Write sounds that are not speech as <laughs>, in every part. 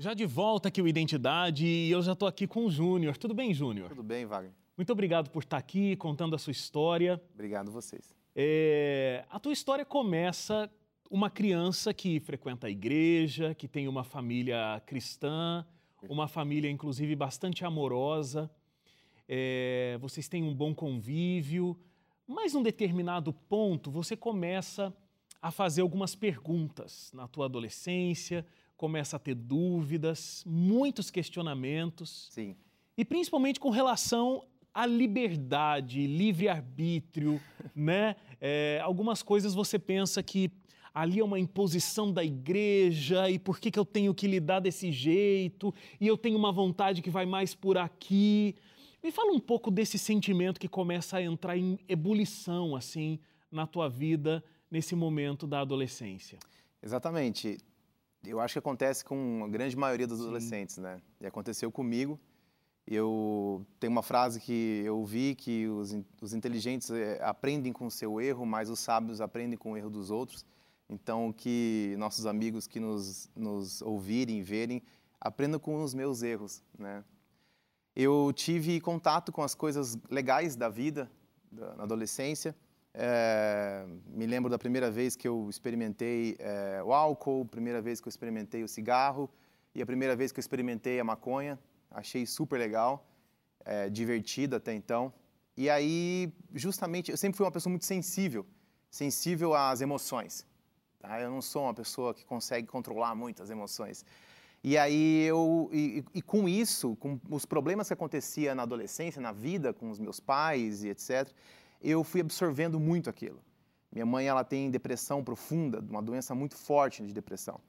Já de volta aqui o Identidade e eu já estou aqui com o Júnior. Tudo bem, Júnior? Tudo bem, Wagner. Muito obrigado por estar aqui contando a sua história. Obrigado vocês. É, a tua história começa uma criança que frequenta a igreja, que tem uma família cristã, uma família inclusive bastante amorosa. É, vocês têm um bom convívio, mas num determinado ponto você começa a fazer algumas perguntas na tua adolescência, começa a ter dúvidas, muitos questionamentos. Sim. E principalmente com relação à liberdade, livre-arbítrio, <laughs> né? É, algumas coisas você pensa que ali é uma imposição da igreja e por que, que eu tenho que lidar desse jeito e eu tenho uma vontade que vai mais por aqui. Me fala um pouco desse sentimento que começa a entrar em ebulição, assim, na tua vida nesse momento da adolescência. Exatamente. Eu acho que acontece com a grande maioria dos adolescentes, Sim. né? E aconteceu comigo. Eu tenho uma frase que eu vi que os, os inteligentes é, aprendem com o seu erro, mas os sábios aprendem com o erro dos outros. Então, que nossos amigos que nos, nos ouvirem, verem, aprendam com os meus erros, né? Eu tive contato com as coisas legais da vida da, na adolescência. É, me lembro da primeira vez que eu experimentei é, o álcool, primeira vez que eu experimentei o cigarro e a primeira vez que eu experimentei a maconha. Achei super legal, é, divertido até então. E aí, justamente, eu sempre fui uma pessoa muito sensível, sensível às emoções. Tá? Eu não sou uma pessoa que consegue controlar muito as emoções. E aí eu e, e, com isso, com os problemas que acontecia na adolescência, na vida com os meus pais e etc, eu fui absorvendo muito aquilo. Minha mãe ela tem depressão profunda, uma doença muito forte de depressão.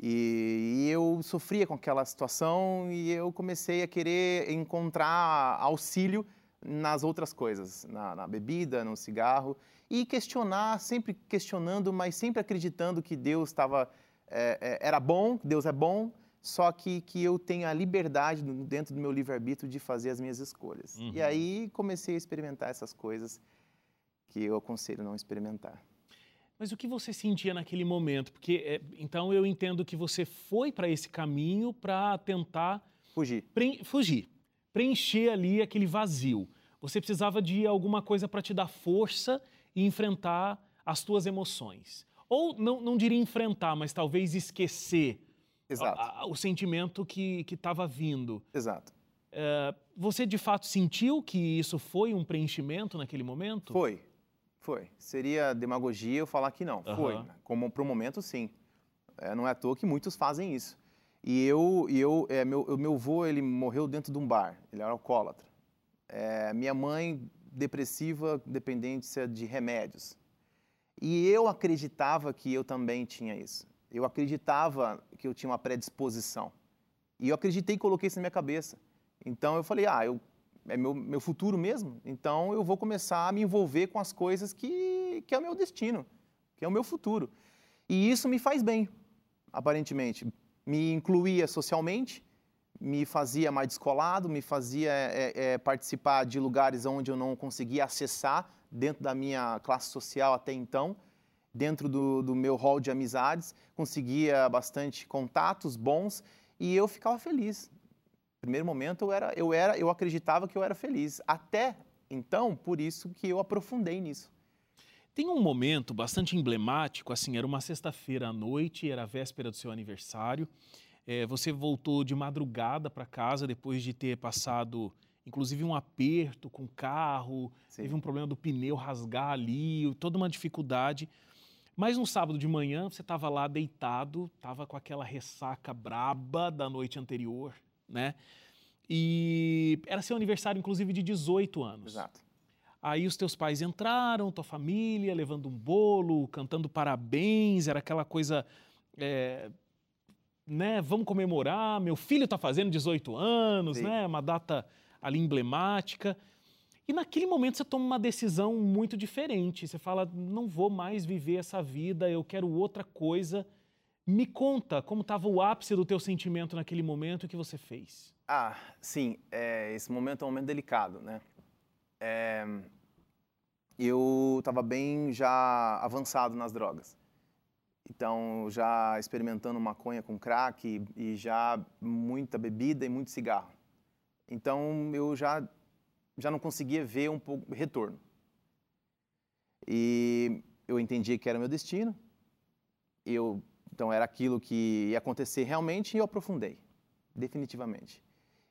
E, e eu sofria com aquela situação e eu comecei a querer encontrar auxílio nas outras coisas, na, na, bebida, no cigarro, e questionar, sempre questionando, mas sempre acreditando que Deus estava é, era bom, Deus é bom, só que, que eu tenho a liberdade dentro do meu livre-arbítrio de fazer as minhas escolhas. Uhum. E aí comecei a experimentar essas coisas que eu aconselho não experimentar. Mas o que você sentia naquele momento? Porque é, então eu entendo que você foi para esse caminho para tentar fugir. Fugir, preencher ali aquele vazio. Você precisava de alguma coisa para te dar força e enfrentar as tuas emoções. Ou não, não diria enfrentar, mas talvez esquecer Exato. A, a, o sentimento que estava vindo. Exato. É, você de fato sentiu que isso foi um preenchimento naquele momento? Foi, foi. Seria demagogia eu falar que não. Uhum. Foi. Como para o momento, sim. É, não é à toa que muitos fazem isso. E eu, e eu é, meu, meu avô, ele morreu dentro de um bar. Ele era alcoólatra. É, minha mãe, depressiva, dependente de remédios. E eu acreditava que eu também tinha isso eu acreditava que eu tinha uma predisposição. E eu acreditei e coloquei isso na minha cabeça. Então eu falei, ah, eu, é meu, meu futuro mesmo, então eu vou começar a me envolver com as coisas que, que é o meu destino, que é o meu futuro. E isso me faz bem, aparentemente. Me incluía socialmente, me fazia mais descolado, me fazia é, é, participar de lugares onde eu não conseguia acessar dentro da minha classe social até então dentro do, do meu hall de amizades, conseguia bastante contatos bons e eu ficava feliz. No primeiro momento eu era, eu era, eu acreditava que eu era feliz. Até então, por isso que eu aprofundei nisso. Tem um momento bastante emblemático, assim, era uma sexta-feira à noite, era a véspera do seu aniversário. É, você voltou de madrugada para casa depois de ter passado, inclusive, um aperto com o carro, Sim. teve um problema do pneu rasgar ali, toda uma dificuldade. Mas um sábado de manhã, você estava lá deitado, estava com aquela ressaca braba da noite anterior, né? E era seu aniversário, inclusive, de 18 anos. Exato. Aí os teus pais entraram, tua família, levando um bolo, cantando parabéns, era aquela coisa, é, né? Vamos comemorar, meu filho está fazendo 18 anos, Sim. né? Uma data ali emblemática. E naquele momento você toma uma decisão muito diferente. Você fala, não vou mais viver essa vida, eu quero outra coisa. Me conta como estava o ápice do teu sentimento naquele momento e o que você fez. Ah, sim. É, esse momento é um momento delicado, né? É, eu estava bem já avançado nas drogas. Então, já experimentando maconha com crack e, e já muita bebida e muito cigarro. Então, eu já já não conseguia ver um pouco retorno. E eu entendi que era meu destino. Eu então era aquilo que ia acontecer realmente e eu aprofundei, definitivamente.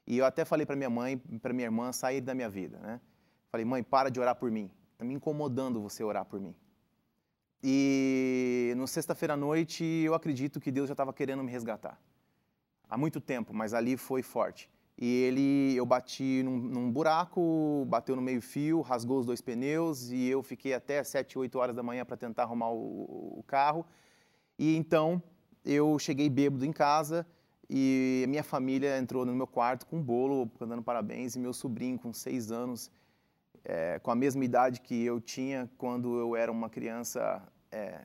E eu até falei para minha mãe, para minha irmã sair da minha vida, né? Falei, mãe, para de orar por mim. Está me incomodando você orar por mim. E no sexta-feira à noite, eu acredito que Deus já estava querendo me resgatar. Há muito tempo, mas ali foi forte. E ele, eu bati num, num buraco, bateu no meio fio, rasgou os dois pneus e eu fiquei até 7, 8 horas da manhã para tentar arrumar o, o carro. E então eu cheguei bêbado em casa e minha família entrou no meu quarto com um bolo, cantando parabéns, e meu sobrinho com seis anos, é, com a mesma idade que eu tinha quando eu era uma criança é,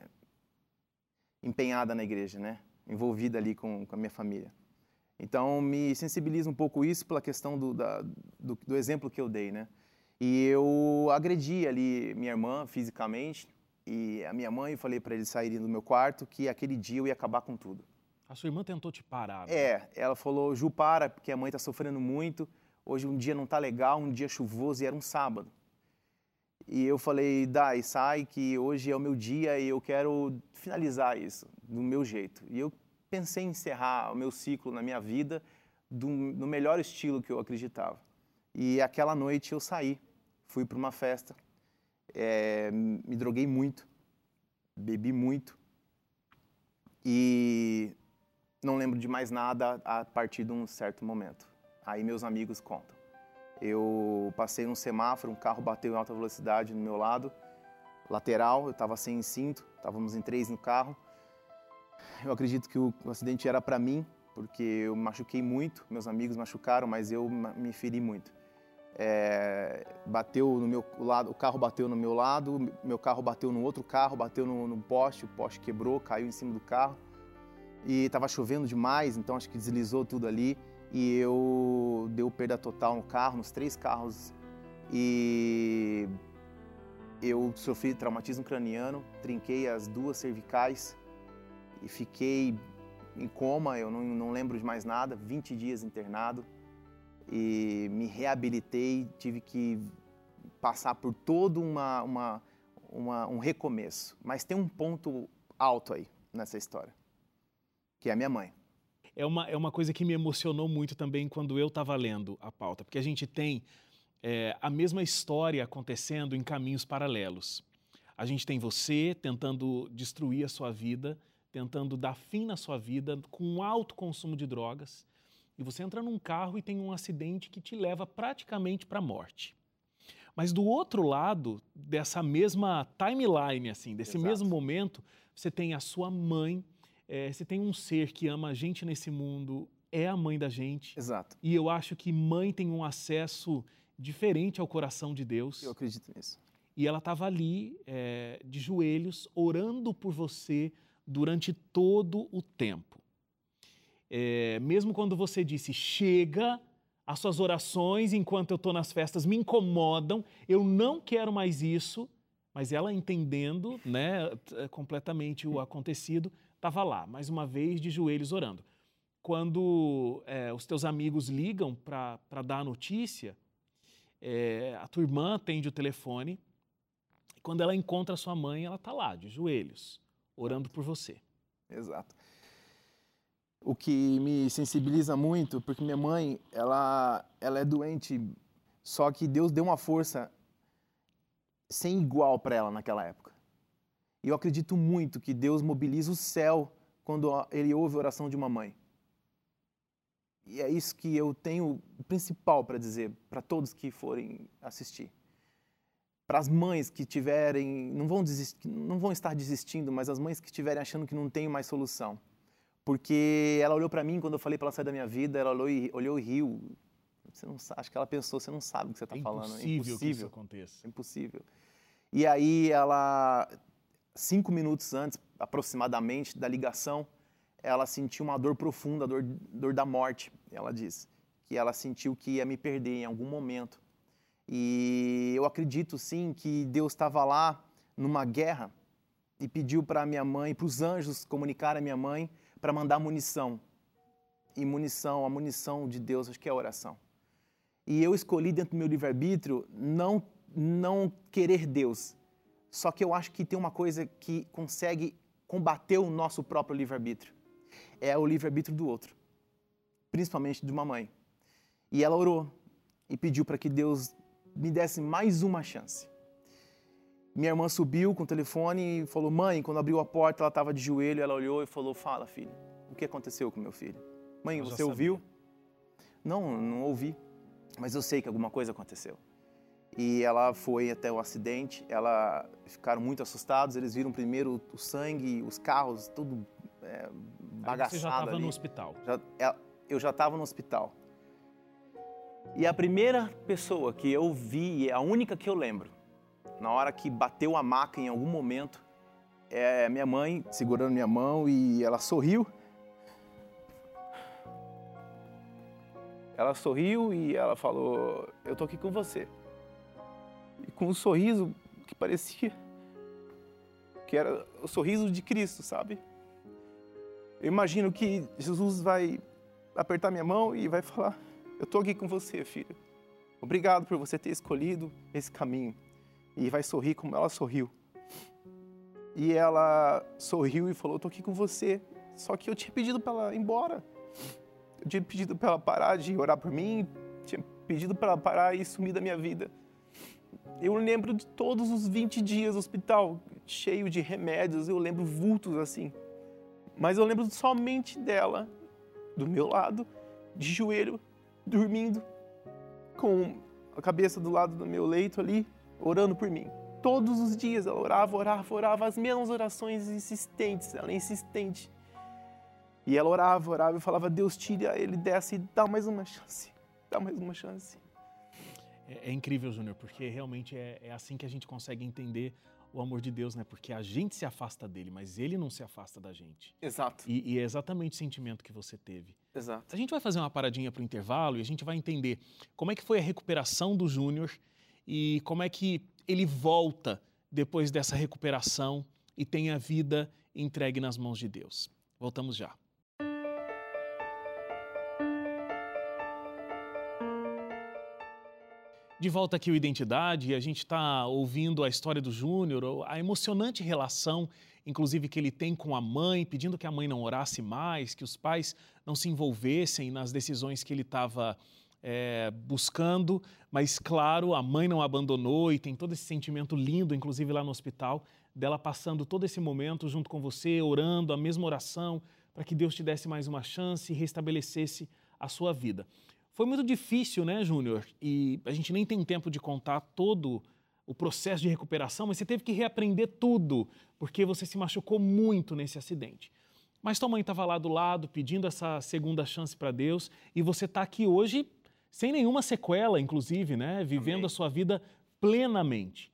empenhada na igreja, né? envolvida ali com, com, a minha família. Então me sensibiliza um pouco isso pela questão do, da, do, do exemplo que eu dei, né? E eu agredi ali minha irmã fisicamente, e a minha mãe, falei para eles saírem do meu quarto que aquele dia eu ia acabar com tudo. A sua irmã tentou te parar? Né? É, ela falou, Ju, para, porque a mãe está sofrendo muito, hoje um dia não está legal, um dia chuvoso e era um sábado. E eu falei, Dai, sai, que hoje é o meu dia e eu quero finalizar isso do meu jeito. E eu pensei em encerrar o meu ciclo na minha vida do, no melhor estilo que eu acreditava. E aquela noite eu saí, fui para uma festa, é, me droguei muito, bebi muito e não lembro de mais nada a partir de um certo momento. Aí meus amigos contam. Eu passei num semáforo, um carro bateu em alta velocidade no meu lado, lateral, eu estava sem cinto, estávamos em três no carro. Eu acredito que o, acidente era para mim, porque eu machuquei muito, meus amigos machucaram, mas eu me feri muito. É, bateu no meu lado, o carro bateu no meu lado, meu carro bateu no outro carro, bateu no, no poste, o poste quebrou, caiu em cima do carro. E estava chovendo demais, então acho que deslizou tudo ali. E eu deu perda total no carro, nos três carros. E eu sofri traumatismo craniano, trinquei as duas cervicais e fiquei em coma, eu não, não lembro de mais nada, 20 dias internado e me reabilitei, tive que passar por todo uma, uma, uma, um recomeço. Mas tem um ponto alto aí nessa história, que é a minha mãe. É uma, é uma coisa que me emocionou muito também quando eu estava lendo a pauta, porque a gente tem é, a mesma história acontecendo em caminhos paralelos. A gente tem você tentando destruir a sua vida, tentando dar fim na sua vida com um alto consumo de drogas e você entra num carro e tem um acidente que te leva praticamente para a morte. Mas do outro lado dessa mesma timeline, assim, desse Exato. mesmo momento, você tem a sua mãe, é, você tem um ser que ama a gente nesse mundo, é a mãe da gente. Exato. E eu acho que mãe tem um acesso diferente ao coração de Deus. Eu acredito nisso. E ela estava ali, é, de joelhos, orando por você durante todo o tempo é, mesmo quando você disse chega, as suas orações enquanto eu estou nas festas me incomodam, eu não quero mais isso, mas ela entendendo né, completamente o acontecido, estava lá, mais uma vez, de joelhos orando. Quando é, os teus amigos ligam para dar a notícia, é, a tua irmã atende o telefone, quando ela encontra a sua mãe, ela está lá, de joelhos, orando por você. Exato o que me sensibiliza muito, porque minha mãe, ela, ela é doente, só que Deus deu uma força sem igual para ela naquela época. E eu acredito muito que Deus mobiliza o céu quando ele ouve a oração de uma mãe. E é isso que eu tenho principal para dizer para todos que forem assistir. Para as mães que tiverem, não vão, desistir, não vão estar desistindo, mas as mães que estiverem achando que não tem mais solução porque ela olhou para mim quando eu falei para ela sair da minha vida, ela olhou e, olhou e riu. Você não acho que ela pensou, você não sabe o que você está é falando. É impossível que isso aconteça. É impossível. E aí ela, cinco minutos antes, aproximadamente, da ligação, ela sentiu uma dor profunda, a dor, dor da morte, ela disse. Que ela sentiu que ia me perder em algum momento. E eu acredito, sim, que Deus estava lá numa guerra e pediu para minha mãe, para os anjos comunicar a minha mãe para mandar munição. E munição, a munição de Deus, acho que é a oração. E eu escolhi dentro do meu livre-arbítrio não não querer Deus. Só que eu acho que tem uma coisa que consegue combater o nosso próprio livre-arbítrio. É o livre-arbítrio do outro, principalmente de uma mãe. E ela orou e pediu para que Deus me desse mais uma chance. Minha irmã subiu com o telefone e falou: Mãe, quando abriu a porta, ela estava de joelho. Ela olhou e falou: Fala, filho, o que aconteceu com meu filho? Mãe, eu você ouviu? Não, não ouvi, mas eu sei que alguma coisa aconteceu. E ela foi até o acidente, ela ficaram muito assustados, eles viram primeiro o sangue, os carros, tudo é, bagaçado Você já estava no hospital? Já, é, eu já estava no hospital. E a primeira pessoa que eu vi, a única que eu lembro, na hora que bateu a maca em algum momento, é minha mãe segurando minha mão e ela sorriu. Ela sorriu e ela falou: Eu tô aqui com você. E com um sorriso que parecia que era o sorriso de Cristo, sabe? Eu imagino que Jesus vai apertar minha mão e vai falar: Eu tô aqui com você, filho. Obrigado por você ter escolhido esse caminho e vai sorrir como ela sorriu. E ela sorriu e falou: "Tô aqui com você". Só que eu tinha pedido para ela ir embora. Eu tinha pedido para ela parar de orar por mim, tinha pedido para ela parar e sumir da minha vida. Eu lembro de todos os 20 dias no hospital, cheio de remédios, eu lembro vultos assim. Mas eu lembro somente dela, do meu lado, de joelho, dormindo, com a cabeça do lado do meu leito ali, orando por mim. Todos os dias ela orava, orava, orava, as mesmas orações insistentes, ela é insistente. E ela orava, orava e falava: Deus, tira ele dessa e dá mais uma chance, dá mais uma chance. É, é incrível, Júnior, porque realmente é, é assim que a gente consegue entender o amor de Deus, né? Porque a gente se afasta dele, mas ele não se afasta da gente. Exato. E, e é exatamente o sentimento que você teve. Exato. A gente vai fazer uma paradinha para o intervalo e a gente vai entender como é que foi a recuperação do Júnior e como é que ele volta depois dessa recuperação e tem a vida entregue nas mãos de Deus. Voltamos já. De volta aqui o Identidade, a gente está ouvindo a história do Júnior, a emocionante relação, inclusive, que ele tem com a mãe, pedindo que a mãe não orasse mais, que os pais não se envolvessem nas decisões que ele estava é, buscando, mas claro, a mãe não abandonou e tem todo esse sentimento lindo, inclusive lá no hospital, dela passando todo esse momento junto com você, orando a mesma oração, para que Deus te desse mais uma chance e restabelecesse a sua vida. Foi muito difícil, né, Júnior? E a gente nem tem tempo de contar todo o processo de recuperação, mas você teve que reaprender tudo, porque você se machucou muito nesse acidente. Mas tua mãe estava lá do lado, pedindo essa segunda chance para Deus, e você está aqui hoje sem nenhuma sequela, inclusive, né? Vivendo Amém. a sua vida plenamente.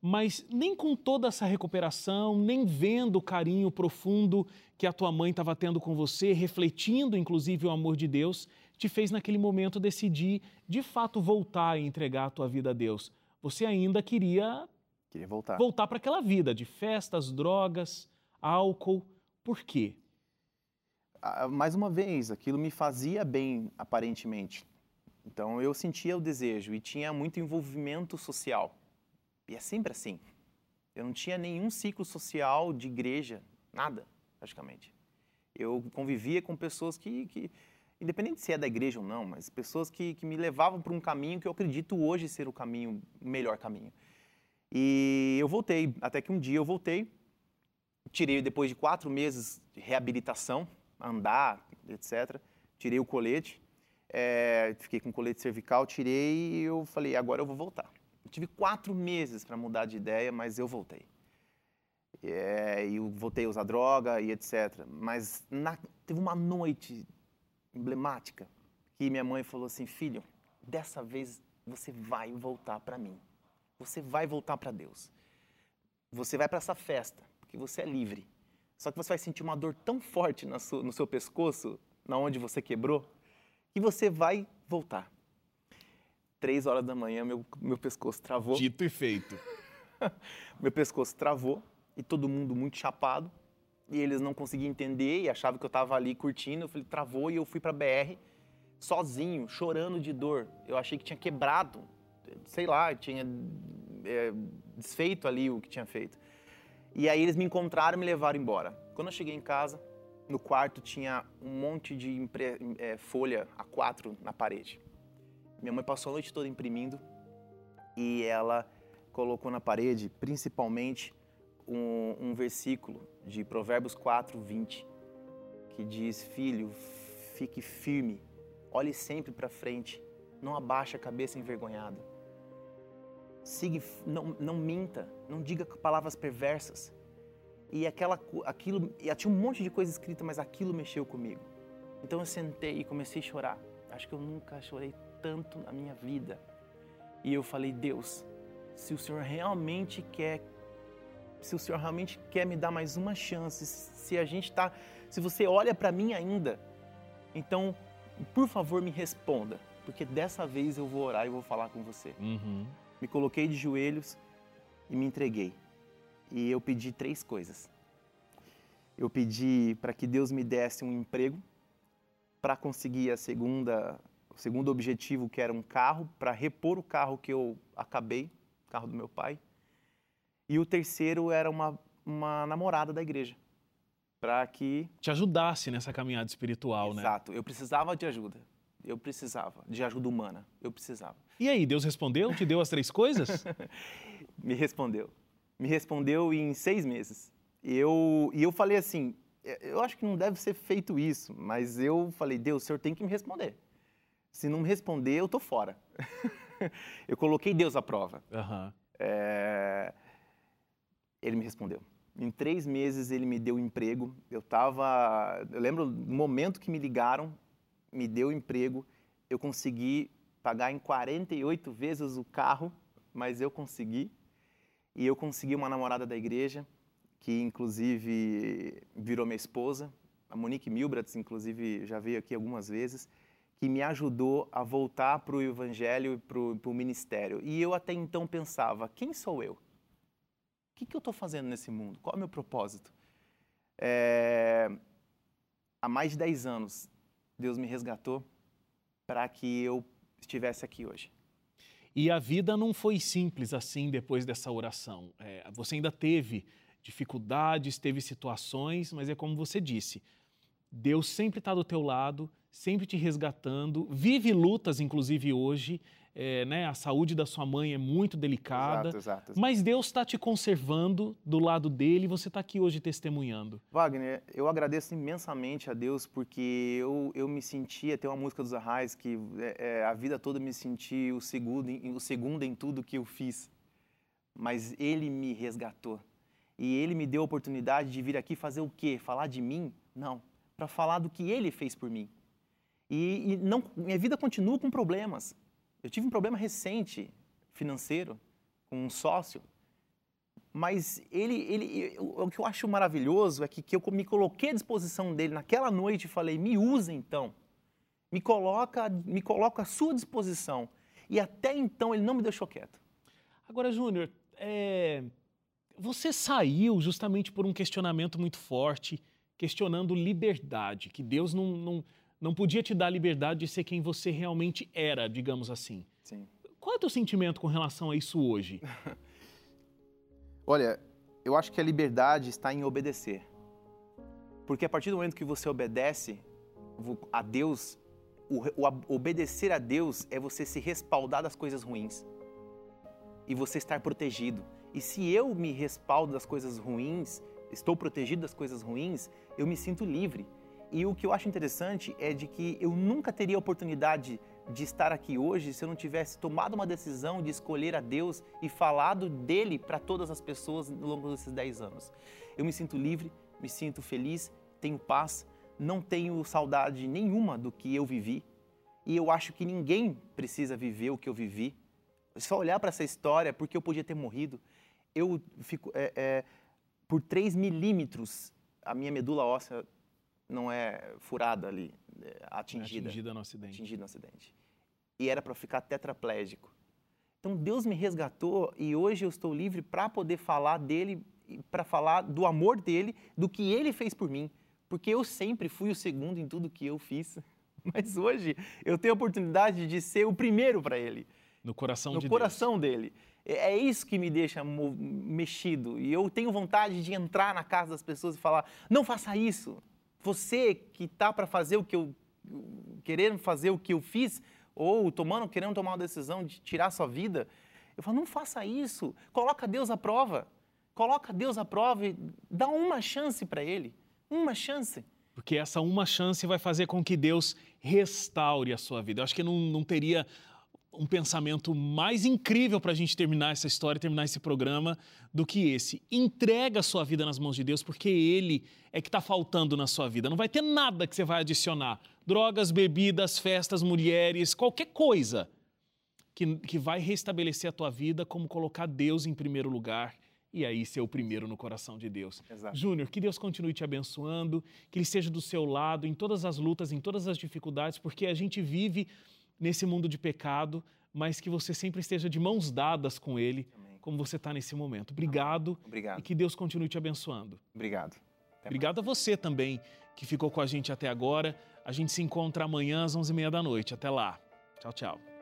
Mas nem com toda essa recuperação, nem vendo o carinho profundo que a tua mãe estava tendo com você, refletindo inclusive o amor de Deus, te fez naquele momento decidir de fato voltar e entregar a tua vida a Deus. Você ainda queria, queria voltar, voltar para aquela vida de festas, drogas, álcool. Por quê? Ah, mais uma vez, aquilo me fazia bem aparentemente. Então eu sentia o desejo e tinha muito envolvimento social. E é sempre assim. Eu não tinha nenhum ciclo social de igreja, nada, praticamente. Eu convivia com pessoas que, que independente se é da igreja ou não, mas pessoas que, que me levavam para um caminho que eu acredito hoje ser o caminho, o melhor caminho. E eu voltei, até que um dia eu voltei, tirei depois de quatro meses de reabilitação, andar, etc. Tirei o colete é, fiquei com colete cervical, tirei e eu falei, agora eu vou voltar. Eu tive quatro meses para mudar de ideia, mas eu voltei. É, e eu voltei a usar droga e etc. Mas na, teve uma noite emblemática que minha mãe falou assim, filho, dessa vez você vai voltar para mim. Você vai voltar para Deus. Você vai para essa festa, porque você é livre. Só que você vai sentir uma dor tão forte no seu, no seu pescoço, na onde você quebrou, e você vai voltar. Três horas da manhã, meu, meu pescoço travou. Dito e feito. <laughs> meu pescoço travou e todo mundo muito chapado e eles não conseguiam entender e achavam que eu estava ali curtindo. Eu falei, travou e eu fui para BR sozinho, chorando de dor. Eu achei que tinha quebrado, sei lá, tinha é, desfeito ali o que tinha feito. E aí eles me encontraram e me levaram embora. Quando eu cheguei em casa, no quarto tinha um monte de é, folha A4 na parede. Minha mãe passou a noite toda imprimindo e ela colocou na parede, principalmente, um, um versículo de Provérbios 4, 20, que diz: Filho, fique firme, olhe sempre para frente, não abaixe a cabeça envergonhado. Siga, não, não minta, não diga palavras perversas. E aquela, aquilo, e tinha um monte de coisa escrita, mas aquilo mexeu comigo. Então eu sentei e comecei a chorar. Acho que eu nunca chorei tanto na minha vida. E eu falei, Deus, se o Senhor realmente quer se o Senhor realmente quer me dar mais uma chance, se a gente está, se você olha para mim ainda, então, por favor, me responda, porque dessa vez eu vou orar e vou falar com você. Uhum. Me coloquei de joelhos e me entreguei. E eu pedi três coisas. Eu pedi para que Deus me desse um emprego, para conseguir a segunda, o segundo objetivo, que era um carro, para repor o carro que eu acabei, carro do meu pai. E o terceiro era uma, uma namorada da igreja. Para que. Te ajudasse nessa caminhada espiritual, Exato. né? Exato. Eu precisava de ajuda. Eu precisava. De ajuda humana. Eu precisava. E aí, Deus respondeu? Te deu as três coisas? <laughs> Me respondeu. Me respondeu em seis meses. E eu, e eu falei assim: eu acho que não deve ser feito isso, mas eu falei: Deus, o senhor tem que me responder. Se não me responder, eu tô fora. <laughs> eu coloquei Deus à prova. Uhum. É ele me respondeu. Em três meses ele me deu emprego. Eu estava, eu lembro do momento que me ligaram, me deu emprego. Eu consegui pagar em 48 vezes o carro, mas eu consegui. E eu consegui uma namorada da igreja, que inclusive virou minha esposa. A Monique Milbrats, inclusive, já veio aqui algumas vezes, que me ajudou a voltar para o evangelho e para o ministério. E eu até então pensava: quem sou eu? Que, que eu estou fazendo nesse mundo? Qual é o meu propósito? É... Há mais de 10 anos, Deus me resgatou para que eu estivesse aqui hoje. E a vida não foi simples assim depois dessa oração. É, você ainda teve dificuldades, teve situações, mas é como você disse, Deus sempre está do teu lado, sempre te resgatando, vive lutas, inclusive hoje, é, né, a saúde da sua mãe é muito delicada, exato, exato, exato. mas Deus está te conservando do lado dele e você está aqui hoje testemunhando. Wagner, eu agradeço imensamente a Deus porque eu, eu me sentia, tem uma música dos Arrais que é, é, a vida toda me senti o segundo, o segundo em tudo que eu fiz, mas Ele me resgatou e Ele me deu a oportunidade de vir aqui fazer o quê? Falar de mim? Não, para falar do que Ele fez por mim. E, e não, minha vida continua com problemas, eu tive um problema recente financeiro com um sócio, mas ele, ele, o que eu acho maravilhoso é que, que eu me coloquei à disposição dele naquela noite e falei: me usa então, me coloca, me coloca à sua disposição. E até então ele não me deixou quieto. Agora, Júnior, é, você saiu justamente por um questionamento muito forte, questionando liberdade, que Deus não, não, não podia te dar a liberdade de ser quem você realmente era, digamos assim. Sim. Qual é o teu sentimento com relação a isso hoje? <laughs> Olha, eu acho que a liberdade está em obedecer. Porque a partir do momento que você obedece a Deus, o, o obedecer a Deus é você se respaldar das coisas ruins e você estar protegido. E se eu me respaldo das coisas ruins, estou protegido das coisas ruins, eu me sinto livre. E o que eu acho interessante é de que eu nunca teria a oportunidade de estar aqui hoje se eu não tivesse tomado uma decisão de escolher a Deus e falado dele para todas as pessoas ao longo desses 10 anos. Eu me sinto livre, me sinto feliz, tenho paz, não tenho saudade nenhuma do que eu vivi. E eu acho que ninguém precisa viver o que eu vivi. É só olhar para essa história, porque eu podia ter morrido. Eu fico. É, é, por 3 milímetros, a minha medula óssea não é furada ali, é atingida. Atingida no acidente. Atingida no acidente. E era para ficar tetraplégico. Então Deus me resgatou e hoje eu estou livre para poder falar dele para falar do amor dele, do que ele fez por mim. Porque eu sempre fui o segundo em tudo que eu fiz. <laughs> Mas hoje eu tenho a oportunidade de ser o primeiro para ele. No coração no de coração dele. É, é isso que me deixa mexido. E eu tenho vontade de entrar na casa das pessoas e falar: não faça isso. Você que está para fazer o que eu. querendo fazer o que eu fiz, ou tomando, querendo tomar uma decisão de tirar a sua vida, eu falo: não faça isso. Coloca Deus à prova. Coloca Deus à prova e dá uma chance para Ele. Uma chance. Porque essa uma chance vai fazer com que Deus restaure a sua vida. Eu acho que não, não teria um pensamento mais incrível para a gente terminar essa história, terminar esse programa, do que esse. Entrega a sua vida nas mãos de Deus, porque Ele é que está faltando na sua vida. Não vai ter nada que você vai adicionar. Drogas, bebidas, festas, mulheres, qualquer coisa que, que vai restabelecer a tua vida, como colocar Deus em primeiro lugar e aí ser o primeiro no coração de Deus. Júnior, que Deus continue te abençoando, que Ele esteja do seu lado em todas as lutas, em todas as dificuldades, porque a gente vive nesse mundo de pecado, mas que você sempre esteja de mãos dadas com Ele, Amém. como você está nesse momento. Obrigado. Obrigado. E que Deus continue te abençoando. Obrigado. Até Obrigado mais. a você também que ficou com a gente até agora. A gente se encontra amanhã às 11h30 da noite. Até lá. Tchau, tchau.